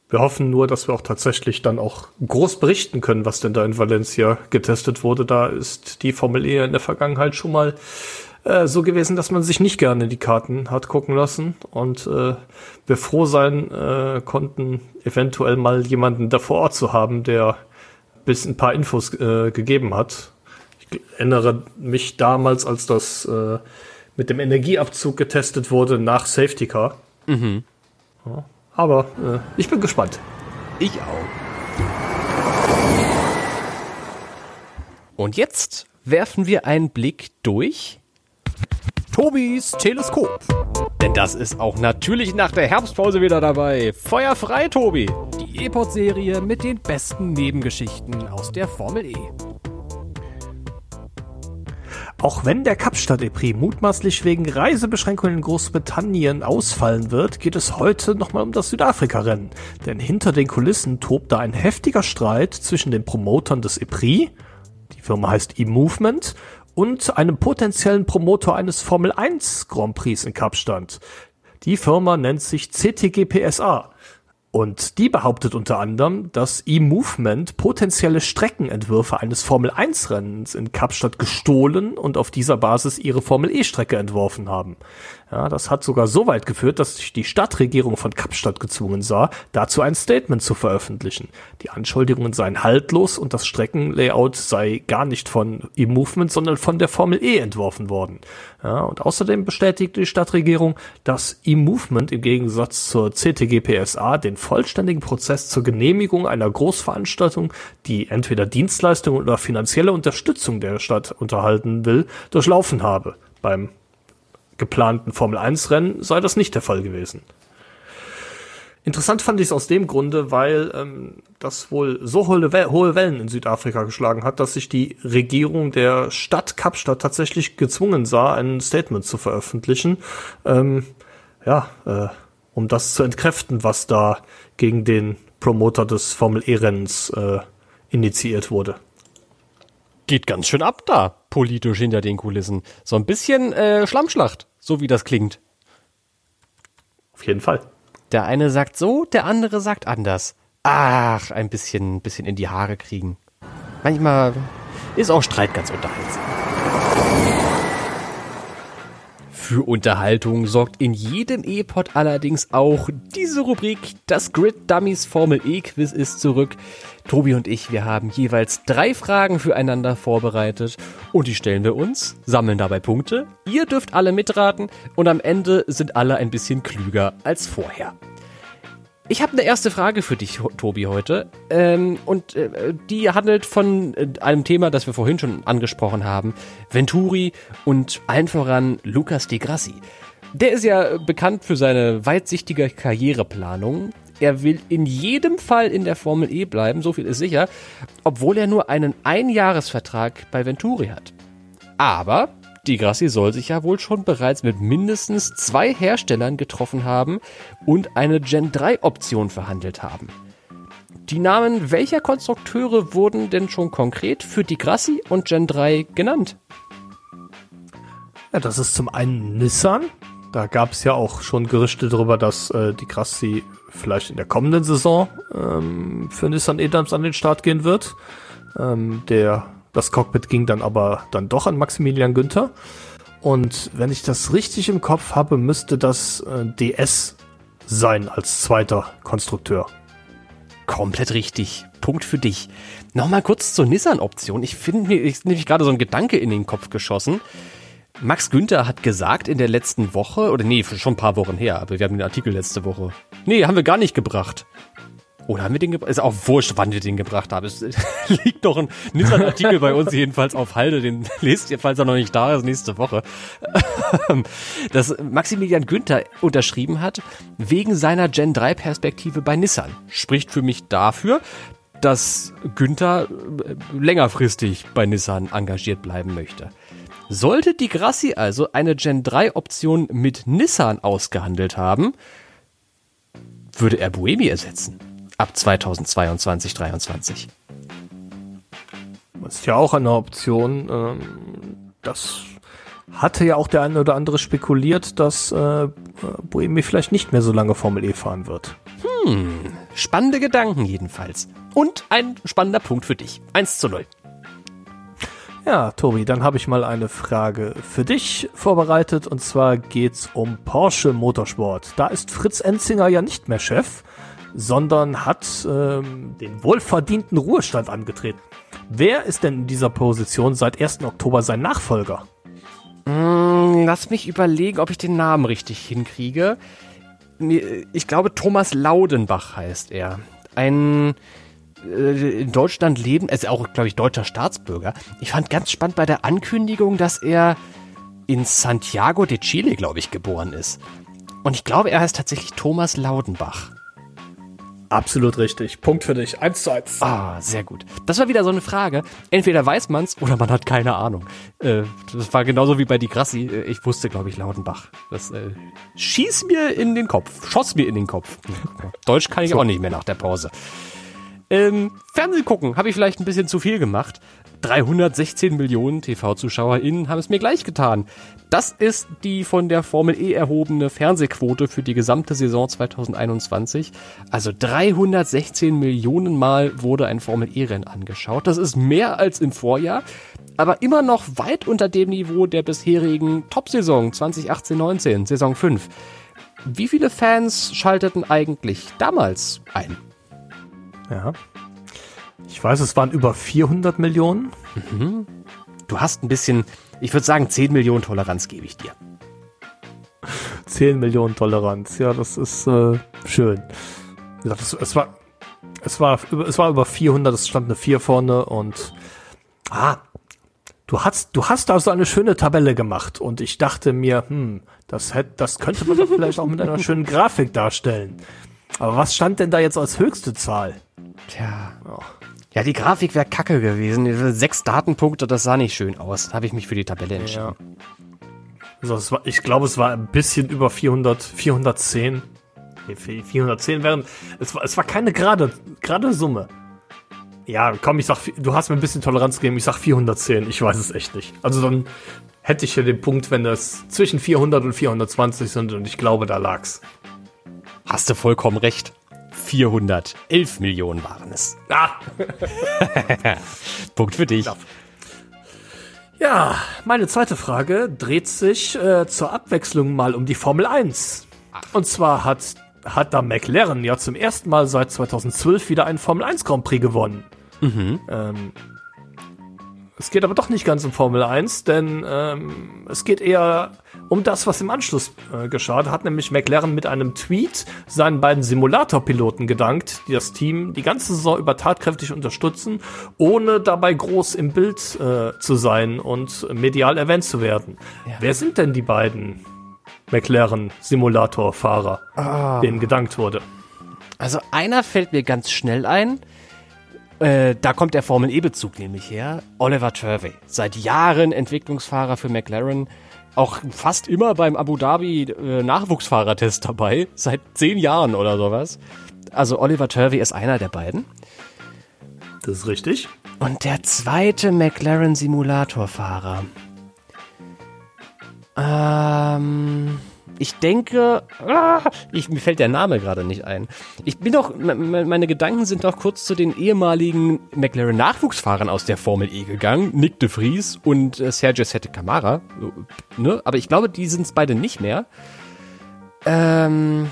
Wir hoffen nur, dass wir auch tatsächlich dann auch groß berichten können, was denn da in Valencia getestet wurde. Da ist die Formel E in der Vergangenheit schon mal äh, so gewesen, dass man sich nicht gerne die Karten hat gucken lassen und äh, wir froh sein äh, konnten, eventuell mal jemanden da vor Ort zu haben, der bis ein paar Infos äh, gegeben hat. Ich erinnere mich damals, als das äh, mit dem Energieabzug getestet wurde nach Safety Car. Mhm. Ja, aber äh, ich bin gespannt. Ich auch. Und jetzt werfen wir einen Blick durch Tobis Teleskop. Denn das ist auch natürlich nach der Herbstpause wieder dabei. Feuer frei, Tobi! Die E-Pod-Serie mit den besten Nebengeschichten aus der Formel E. Auch wenn der Kapstadt-Epris mutmaßlich wegen Reisebeschränkungen in Großbritannien ausfallen wird, geht es heute nochmal um das Südafrika-Rennen. Denn hinter den Kulissen tobt da ein heftiger Streit zwischen den Promotern des Epris, die Firma heißt E-Movement, und einem potenziellen Promotor eines Formel 1 Grand Prix in Kapstadt. Die Firma nennt sich CTGPSA. Und die behauptet unter anderem, dass E-Movement potenzielle Streckenentwürfe eines Formel-1-Rennens in Kapstadt gestohlen und auf dieser Basis ihre Formel-E-Strecke entworfen haben. Ja, das hat sogar so weit geführt, dass sich die Stadtregierung von Kapstadt gezwungen sah, dazu ein Statement zu veröffentlichen. Die Anschuldigungen seien haltlos und das Streckenlayout sei gar nicht von E-Movement, sondern von der Formel E entworfen worden. Ja, und außerdem bestätigte die Stadtregierung, dass E-Movement im Gegensatz zur CTG-PSA den vollständigen Prozess zur Genehmigung einer Großveranstaltung, die entweder Dienstleistungen oder finanzielle Unterstützung der Stadt unterhalten will, durchlaufen habe. Beim geplanten Formel-1-Rennen sei das nicht der Fall gewesen. Interessant fand ich es aus dem Grunde, weil ähm, das wohl so hohe, hohe Wellen in Südafrika geschlagen hat, dass sich die Regierung der Stadt Kapstadt tatsächlich gezwungen sah, ein Statement zu veröffentlichen. Ähm, ja, äh, um das zu entkräften, was da gegen den Promoter des Formel E-Rennens äh, initiiert wurde. Geht ganz schön ab da, politisch hinter den Kulissen. So ein bisschen äh, Schlammschlacht, so wie das klingt. Auf jeden Fall. Der eine sagt so, der andere sagt anders. Ach, ein bisschen, bisschen in die Haare kriegen. Manchmal ist auch Streit ganz unterhaltsam. Für Unterhaltung sorgt in jedem E-Pod allerdings auch diese Rubrik. Das Grid Dummies Formel E Quiz ist zurück. Tobi und ich, wir haben jeweils drei Fragen füreinander vorbereitet und die stellen wir uns, sammeln dabei Punkte. Ihr dürft alle mitraten und am Ende sind alle ein bisschen klüger als vorher. Ich habe eine erste Frage für dich, Tobi, heute. Ähm, und äh, die handelt von äh, einem Thema, das wir vorhin schon angesprochen haben. Venturi und allen voran Lucas Di Grassi. Der ist ja bekannt für seine weitsichtige Karriereplanung. Er will in jedem Fall in der Formel E bleiben, so viel ist sicher, obwohl er nur einen Einjahresvertrag bei Venturi hat. Aber die Grassi soll sich ja wohl schon bereits mit mindestens zwei Herstellern getroffen haben und eine Gen 3 Option verhandelt haben. Die Namen welcher Konstrukteure wurden denn schon konkret für die Grassi und Gen 3 genannt? Ja, das ist zum einen Nissan. Da gab es ja auch schon Gerüchte darüber, dass äh, die Grassi vielleicht in der kommenden Saison ähm, für Nissan Edams an den Start gehen wird. Ähm, der das Cockpit ging dann aber dann doch an Maximilian Günther. Und wenn ich das richtig im Kopf habe, müsste das äh, DS sein als zweiter Konstrukteur. Komplett richtig. Punkt für dich. Nochmal kurz zur Nissan-Option. Ich finde mir ist nämlich gerade so ein Gedanke in den Kopf geschossen. Max Günther hat gesagt in der letzten Woche, oder nee, schon ein paar Wochen her, aber wir haben den Artikel letzte Woche. Nee, haben wir gar nicht gebracht. Oder haben wir den gebracht? Ist auch wurscht, wann wir den gebracht haben. Es (laughs) liegt doch ein Nissan-Artikel bei uns jedenfalls auf Halde. Den (laughs) lest ihr, falls er noch nicht da ist, nächste Woche. (laughs) Dass Maximilian Günther unterschrieben hat, wegen seiner Gen 3 Perspektive bei Nissan. Spricht für mich dafür, dass Günther äh, längerfristig bei Nissan engagiert bleiben möchte. Sollte die Grassi also eine Gen 3 Option mit Nissan ausgehandelt haben, würde er Buemi ersetzen ab 2022, 2023. Das ist ja auch eine Option. Ähm, das hatte ja auch der eine oder andere spekuliert, dass äh, Boemi vielleicht nicht mehr so lange Formel E fahren wird. Hm, spannende Gedanken jedenfalls. Und ein spannender Punkt für dich. 1 zu 0. Ja, Tobi, dann habe ich mal eine Frage für dich vorbereitet und zwar geht's um Porsche Motorsport. Da ist Fritz Enzinger ja nicht mehr Chef, sondern hat ähm, den wohlverdienten Ruhestand angetreten. Wer ist denn in dieser Position seit 1. Oktober sein Nachfolger? Mm, lass mich überlegen, ob ich den Namen richtig hinkriege. Ich glaube, Thomas Laudenbach heißt er. Ein äh, in Deutschland leben, ist auch, glaube ich, deutscher Staatsbürger. Ich fand ganz spannend bei der Ankündigung, dass er in Santiago de Chile, glaube ich, geboren ist. Und ich glaube, er heißt tatsächlich Thomas Laudenbach. Absolut richtig. Punkt für dich. Eins zu eins. Ah, sehr gut. Das war wieder so eine Frage. Entweder weiß man's oder man hat keine Ahnung. Äh, das war genauso wie bei Di Grassi. Äh, Ich wusste, glaube ich, Lautenbach. Das äh, schieß mir in den Kopf. Schoss mir in den Kopf. Deutsch kann ich auch nicht mehr nach der Pause. Ähm, Fernsehen gucken habe ich vielleicht ein bisschen zu viel gemacht. 316 Millionen TV-ZuschauerInnen haben es mir gleich getan. Das ist die von der Formel E erhobene Fernsehquote für die gesamte Saison 2021. Also 316 Millionen Mal wurde ein Formel E-Rennen angeschaut. Das ist mehr als im Vorjahr, aber immer noch weit unter dem Niveau der bisherigen Top-Saison 2018-19, Saison 5. Wie viele Fans schalteten eigentlich damals ein? Ja. Ich weiß, es waren über 400 Millionen. Du hast ein bisschen, ich würde sagen, 10 Millionen Toleranz gebe ich dir. 10 Millionen Toleranz. Ja, das ist äh, schön. Es, es war es war über es war über 400, es stand eine 4 vorne und ah, du hast du hast da so eine schöne Tabelle gemacht und ich dachte mir, hm, das hätte das könnte man doch (laughs) vielleicht auch mit einer schönen Grafik darstellen. Aber was stand denn da jetzt als höchste Zahl? Tja. Ja, die Grafik wäre kacke gewesen. Sechs Datenpunkte, das sah nicht schön aus. Habe ich mich für die Tabelle entschieden. Also es war, ich glaube, es war ein bisschen über 400, 410. Nee, 410 wären, es war, es war keine gerade, gerade Summe. Ja, komm, ich sag, du hast mir ein bisschen Toleranz gegeben, ich sag 410, ich weiß es echt nicht. Also dann hätte ich hier den Punkt, wenn es zwischen 400 und 420 sind und ich glaube, da lag's. Hast du vollkommen recht. 411 Millionen waren es. Ah, (laughs) Punkt für dich. Ja, meine zweite Frage dreht sich äh, zur Abwechslung mal um die Formel 1. Und zwar hat, hat da McLaren ja zum ersten Mal seit 2012 wieder einen Formel 1 Grand Prix gewonnen. Ähm, es geht aber doch nicht ganz um Formel 1, denn ähm, es geht eher um das, was im Anschluss äh, geschah. Da hat nämlich McLaren mit einem Tweet seinen beiden Simulatorpiloten gedankt, die das Team die ganze Saison über tatkräftig unterstützen, ohne dabei groß im Bild äh, zu sein und medial erwähnt zu werden. Wer sind denn die beiden McLaren-Simulatorfahrer, denen gedankt wurde? Also einer fällt mir ganz schnell ein. Äh, da kommt der Formel E-Bezug nämlich her. Oliver Turvey. Seit Jahren Entwicklungsfahrer für McLaren. Auch fast immer beim Abu Dhabi äh, Nachwuchsfahrertest dabei. (laughs) Seit zehn Jahren oder sowas. Also Oliver Turvey ist einer der beiden. Das ist richtig. Und der zweite McLaren Simulatorfahrer. Ähm, ich denke, ah, ich, mir fällt der Name gerade nicht ein. Ich bin doch, me- me- meine Gedanken sind doch kurz zu den ehemaligen McLaren Nachwuchsfahrern aus der Formel E gegangen. Nick de Vries und äh, Sergio Sette Camara. Ne? Aber ich glaube, die sind es beide nicht mehr. Ähm,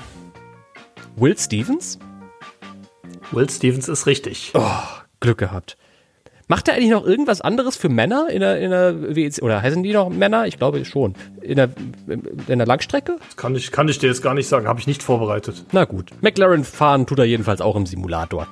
Will Stevens? Will Stevens ist richtig. Glück gehabt. Macht er eigentlich noch irgendwas anderes für Männer in der, in der WEC? Oder heißen die noch Männer? Ich glaube schon. In der, in der Langstrecke? Das kann ich, kann ich dir jetzt gar nicht sagen, habe ich nicht vorbereitet. Na gut. McLaren fahren tut er jedenfalls auch im Simulator.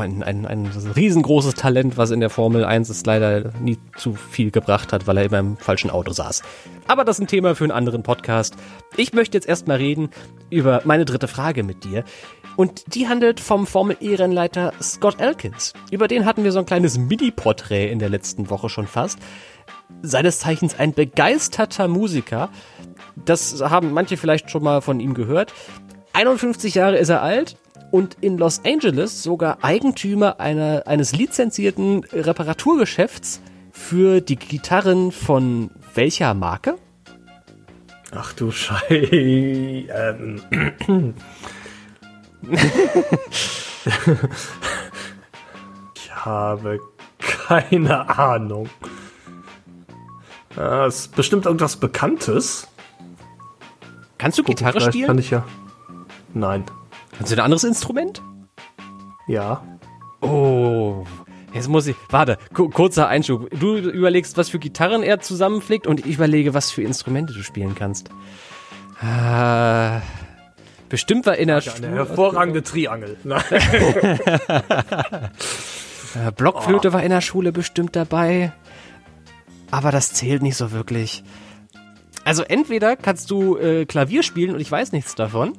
Ein, ein, ein riesengroßes Talent, was in der Formel 1 es leider nie zu viel gebracht hat, weil er immer im falschen Auto saß. Aber das ist ein Thema für einen anderen Podcast. Ich möchte jetzt erstmal reden über meine dritte Frage mit dir. Und die handelt vom Formel E-Rennleiter Scott Elkins. Über den hatten wir so ein kleines Mini-Porträt in der letzten Woche schon fast. Seines Zeichens ein begeisterter Musiker. Das haben manche vielleicht schon mal von ihm gehört. 51 Jahre ist er alt und in Los Angeles sogar Eigentümer einer, eines lizenzierten Reparaturgeschäfts für die Gitarren von welcher Marke? Ach du Schei. Ähm. (laughs) ich habe keine Ahnung. Äh, Es ist bestimmt irgendwas Bekanntes. Kannst du Gitarre Vielleicht spielen? Kann ich ja. Nein. Kannst du ein anderes Instrument? Ja. Oh, jetzt muss ich. Warte, ku- kurzer Einschub. Du überlegst, was für Gitarren er zusammenflickt und ich überlege, was für Instrumente du spielen kannst. Ah, bestimmt war in der Eine Schule, hervorragende Triangel. (laughs) Äh, Blockflöte war in der Schule bestimmt dabei. Aber das zählt nicht so wirklich. Also entweder kannst du äh, Klavier spielen und ich weiß nichts davon.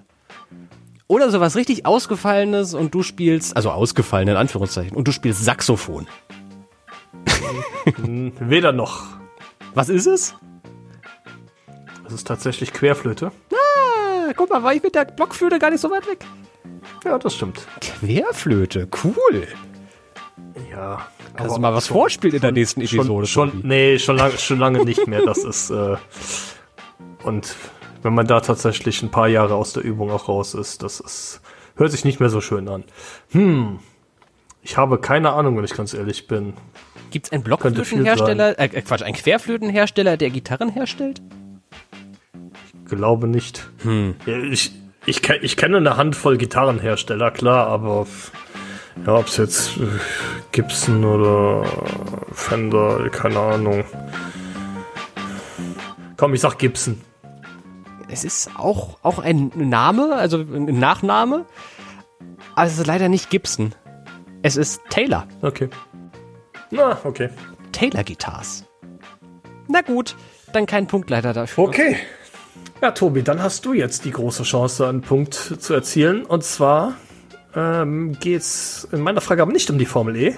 Oder sowas richtig Ausgefallenes und du spielst, also ausgefallen in Anführungszeichen, und du spielst Saxophon. (laughs) Weder noch. Was ist es? Das ist tatsächlich Querflöte. Ah, guck mal, war ich mit der Blockflöte gar nicht so weit weg. Ja, das stimmt. Querflöte, cool. Ja. Kannst du mal was vorspielen in der nächsten Episode? Schon, schon, nee, schon lange, schon lange nicht mehr. Das ist, äh, und wenn man da tatsächlich ein paar Jahre aus der Übung auch raus ist, das ist, hört sich nicht mehr so schön an. Hm. Ich habe keine Ahnung, wenn ich ganz ehrlich bin. Gibt es einen Blockflötenhersteller, äh, Quatsch, einen Querflötenhersteller, der Gitarren herstellt? Glaube nicht. Ja, Ich, ich, ich kenne eine Handvoll Gitarrenhersteller, klar, aber ja, ob es jetzt äh, Gibson oder Fender, keine Ahnung. Komm, ich sag Gibson. Es ist auch, auch ein Name, also ein Nachname, aber es ist leider nicht Gibson. Es ist Taylor. Okay. Na, okay. Taylor Guitars. Na gut, dann kein Punkt leider dafür. Okay. Ja, Tobi, dann hast du jetzt die große Chance, einen Punkt zu erzielen. Und zwar ähm, geht's in meiner Frage aber nicht um die Formel E,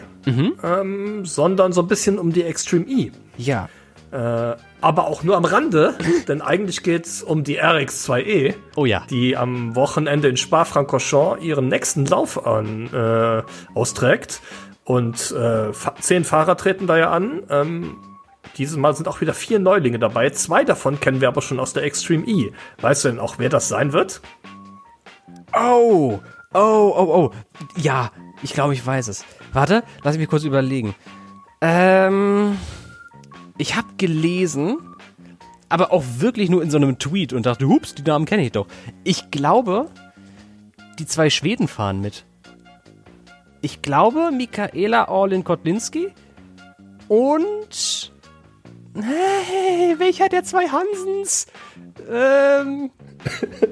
ähm, sondern so ein bisschen um die Extreme E. Ja. Äh, aber auch nur am Rande, (laughs) denn eigentlich geht's um die RX2E, Oh ja. die am Wochenende in Spa-Francorchamps ihren nächsten Lauf an, äh, austrägt. Und äh, zehn Fahrer treten da ja an. Ähm, dieses Mal sind auch wieder vier Neulinge dabei. Zwei davon kennen wir aber schon aus der Extreme E. Weißt du denn auch, wer das sein wird? Oh, oh, oh, oh. Ja, ich glaube, ich weiß es. Warte, lass mich kurz überlegen. Ähm, ich habe gelesen, aber auch wirklich nur in so einem Tweet und dachte, hups, die Namen kenne ich doch. Ich glaube, die zwei Schweden fahren mit. Ich glaube, Michaela Orlin Kotlinski und hey, welcher der zwei Hansens? Ähm,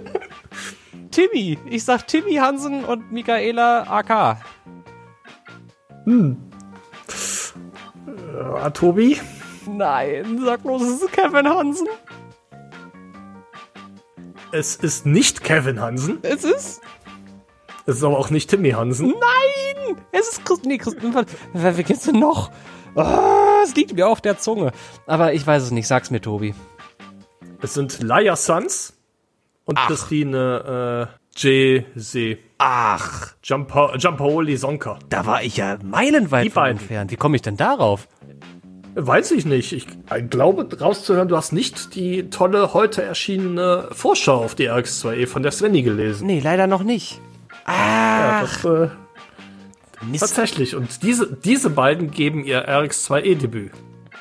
(laughs) Timmy. Ich sag Timmy Hansen und Michaela AK. Äh, Tobi? Nein, sag bloß, es ist Kevin Hansen. Es ist nicht Kevin Hansen. Es ist. Es ist aber auch nicht Timmy Hansen. Nein! Es ist Christen. Nee, Christen. Wer, wer gibt's denn noch? Ah, es liegt mir auf der Zunge. Aber ich weiß es nicht. Sag's mir, Tobi. Es sind Laia Sons und Ach. Christine äh, J. See. Ach, Giampa Giampaoli Sonka. da war ich ja meilenweit entfernt. Wie komme ich denn darauf? Weiß ich nicht. Ich glaube, rauszuhören, du hast nicht die tolle, heute erschienene Vorschau auf die RX2E von der Svenny gelesen. Nee, leider noch nicht. Ja, Ach, das, äh, tatsächlich. Und diese, diese beiden geben ihr RX2E-Debüt.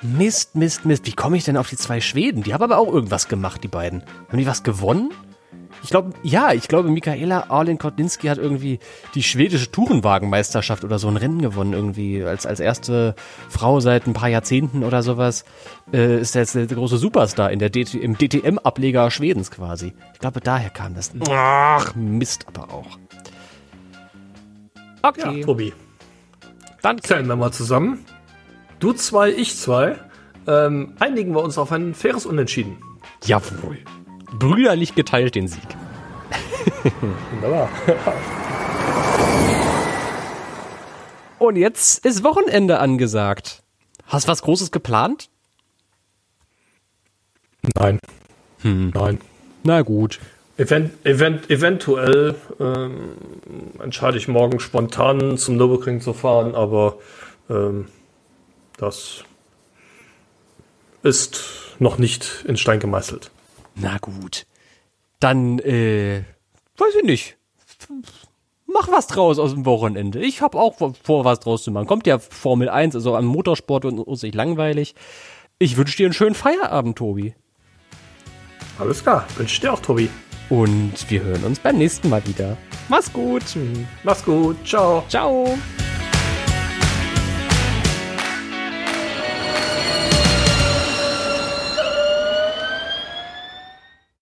Mist, Mist, Mist. Wie komme ich denn auf die zwei Schweden? Die haben aber auch irgendwas gemacht, die beiden. Haben die was gewonnen? Ich glaube, ja, ich glaube, Michaela Arlen Kotlinski hat irgendwie die schwedische Tourenwagenmeisterschaft oder so ein Rennen gewonnen, irgendwie. Als, als erste Frau seit ein paar Jahrzehnten oder sowas äh, ist er jetzt der große Superstar in der DT, im DTM-Ableger Schwedens quasi. Ich glaube, daher kam das. Ach, Mist aber auch. Ja, Okay, Tobi. dann Zählen wir mal zusammen. Du zwei, ich zwei. Ähm, einigen wir uns auf ein faires Unentschieden. Jawohl. Brüderlich geteilt den Sieg. Wunderbar. (laughs) Und jetzt ist Wochenende angesagt. Hast was Großes geplant? Nein. Nein. Na gut. Event, event, eventuell ähm, entscheide ich morgen spontan zum Nürburgring zu fahren, aber ähm, das ist noch nicht in Stein gemeißelt. Na gut. Dann, äh, weiß ich nicht. Mach was draus aus dem Wochenende. Ich habe auch vor, was draus zu machen. Kommt ja Formel 1, also am Motorsport und uns nicht langweilig. Ich wünsche dir einen schönen Feierabend, Tobi. Alles klar, wünsche dir auch, Tobi. Und wir hören uns beim nächsten Mal wieder. Mach's gut. Mach's gut, ciao. Ciao.